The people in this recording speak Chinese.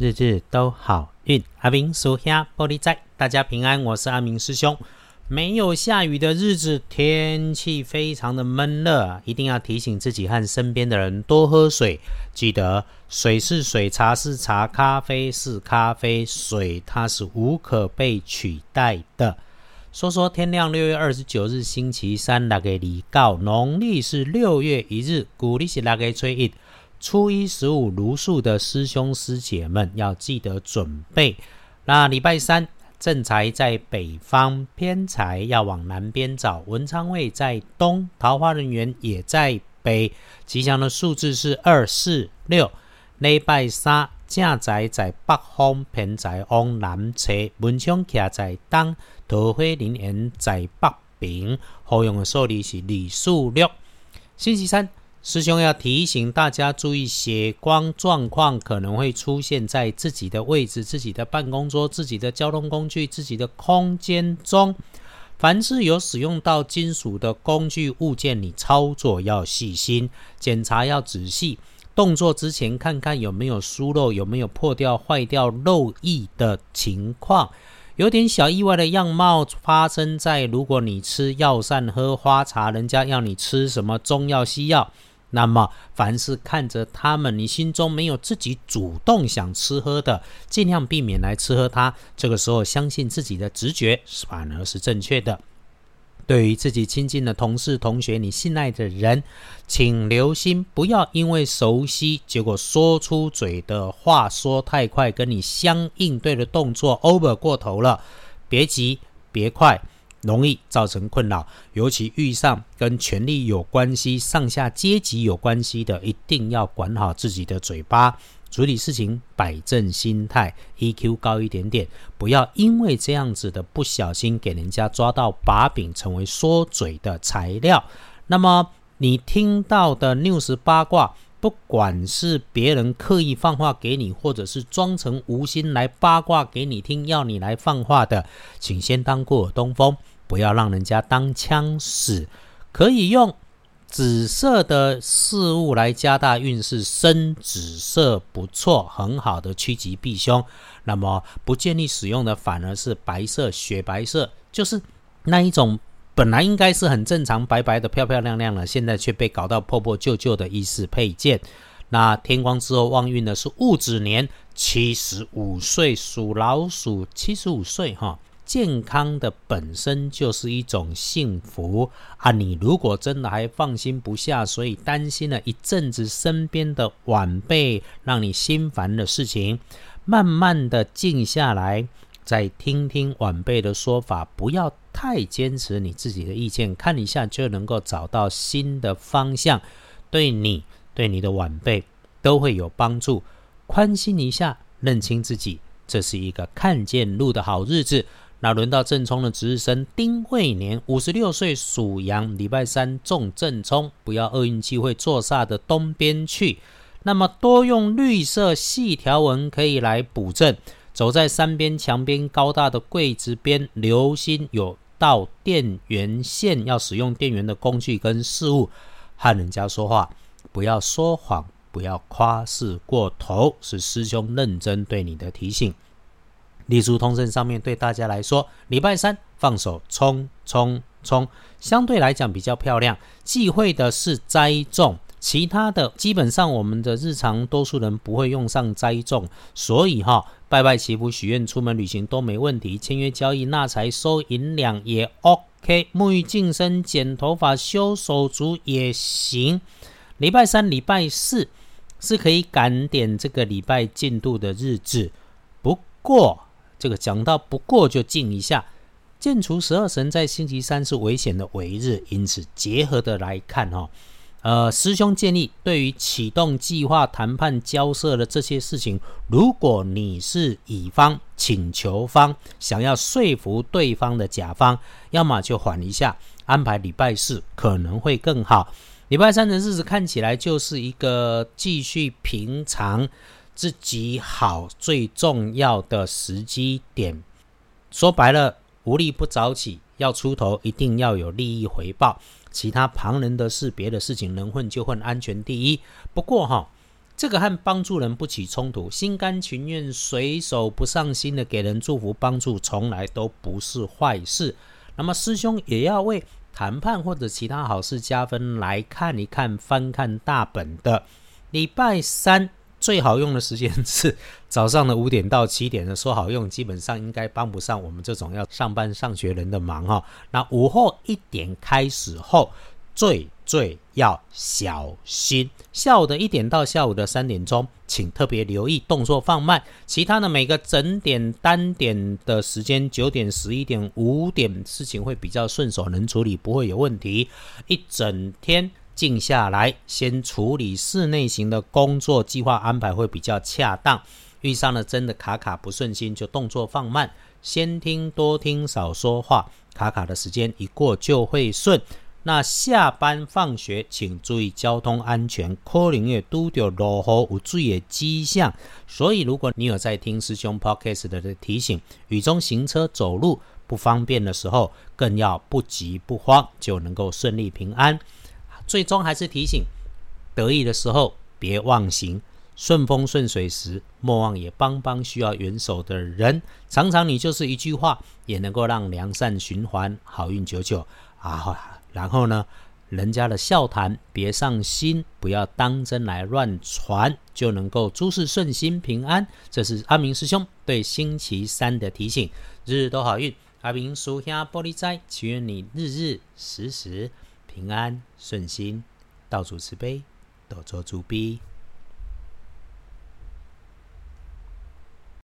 日日都好运。阿明属下玻璃仔，大家平安，我是阿明师兄。没有下雨的日子，天气非常的闷热，一定要提醒自己和身边的人多喝水。记得水是水，茶是茶，咖啡是咖啡，水它是无可被取代的。说说天亮，六月二十九日星期三，那个礼告，农历是六月一日，古历是那个初一，初一十五如数的师兄师姐们要记得准备。那礼拜三。正财在北方，偏财要往南边找。文昌位在东，桃花人员也在北。吉祥的数字是二四六。礼拜三正财在北方，偏财往南侧。文昌徛在东，桃花人缘在北边。好用的数字是二四六。星期三。师兄要提醒大家注意，血光状况可能会出现在自己的位置、自己的办公桌、自己的交通工具、自己的空间中。凡是有使用到金属的工具物件，你操作要细心，检查要仔细。动作之前看看有没有疏漏、有没有破掉、坏掉、漏液的情况。有点小意外的样貌发生在，如果你吃药膳、喝花茶，人家要你吃什么中药、西药。那么，凡是看着他们，你心中没有自己主动想吃喝的，尽量避免来吃喝它。这个时候，相信自己的直觉反而是正确的。对于自己亲近的同事、同学，你信赖的人，请留心，不要因为熟悉，结果说出嘴的话说太快，跟你相应对的动作 over 过头了。别急，别快。容易造成困扰，尤其遇上跟权力有关系、上下阶级有关系的，一定要管好自己的嘴巴，处理事情摆正心态，EQ 高一点点，不要因为这样子的不小心给人家抓到把柄，成为说嘴的材料。那么你听到的 news 八卦，不管是别人刻意放话给你，或者是装成无心来八卦给你听，要你来放话的，请先当过耳东风。不要让人家当枪使，可以用紫色的事物来加大运势，深紫色不错，很好的趋吉避凶。那么不建议使用的反而是白色、雪白色，就是那一种本来应该是很正常、白白的、漂漂亮亮的，现在却被搞到破破旧旧的衣饰配件。那天光之后旺运的是戊子年，七十五岁属老鼠，七十五岁哈。健康的本身就是一种幸福啊！你如果真的还放心不下，所以担心了一阵子身边的晚辈让你心烦的事情，慢慢的静下来，再听听晚辈的说法，不要太坚持你自己的意见，看一下就能够找到新的方向，对你对你的晚辈都会有帮助。宽心一下，认清自己，这是一个看见路的好日子。那轮到正冲的值日生丁未年，五十六岁属羊，礼拜三中正冲，不要厄运气会坐煞的东边去。那么多用绿色细条纹可以来补正。走在山边墙边高大的柜子边，留心有到电源线，要使用电源的工具跟事物。和人家说话，不要说谎，不要夸饰过头，是师兄认真对你的提醒。立书通胜上面对大家来说，礼拜三放手冲冲冲，相对来讲比较漂亮。忌讳的是栽种，其他的基本上我们的日常多数人不会用上栽种，所以哈，拜拜祈福许愿、出门旅行都没问题。签约交易纳财收银两也 OK，沐浴净身、剪头发、修手足也行。礼拜三、礼拜四是可以赶点这个礼拜进度的日子，不过。这个讲到不过就静一下，建除十二神在星期三是危险的尾日，因此结合的来看哈，呃，师兄建议对于启动计划、谈判、交涉的这些事情，如果你是乙方、请求方，想要说服对方的甲方，要么就缓一下，安排礼拜四可能会更好。礼拜三的日子看起来就是一个继续平常。自己好最重要的时机点，说白了，无利不早起，要出头一定要有利益回报。其他旁人的事、别的事情能混就混，安全第一。不过哈，这个和帮助人不起冲突，心甘情愿、随手不上心的给人祝福帮助，从来都不是坏事。那么师兄也要为谈判或者其他好事加分，来看一看、翻看大本的。礼拜三最好用的时间是早上的五点到七点的，说好用，基本上应该帮不上我们这种要上班上学人的忙哈。那午后一点开始后。最最要小心，下午的一点到下午的三点钟，请特别留意动作放慢。其他的每个整点单点的时间，九点、十一点、五点，事情会比较顺手，能处理，不会有问题。一整天静下来，先处理室内型的工作，计划安排会比较恰当。遇上了真的卡卡不顺心，就动作放慢，先听多听少说话，卡卡的时间一过就会顺。那下班放学，请注意交通安全。可能会拄到落后有水的迹象，所以如果你有在听师兄 podcast 的提醒，雨中行车走路不方便的时候，更要不急不慌，就能够顺利平安。最终还是提醒，得意的时候别忘形，顺风顺水时莫忘也帮帮需要援手的人。常常你就是一句话，也能够让良善循环，好运久久啊！然后呢，人家的笑谈别上心，不要当真来乱传，就能够诸事顺心平安。这是阿明师兄对星期三的提醒，日日都好运。阿明叔兄玻璃斋，祈愿你日日时时平安顺心，道主慈悲，多做主逼。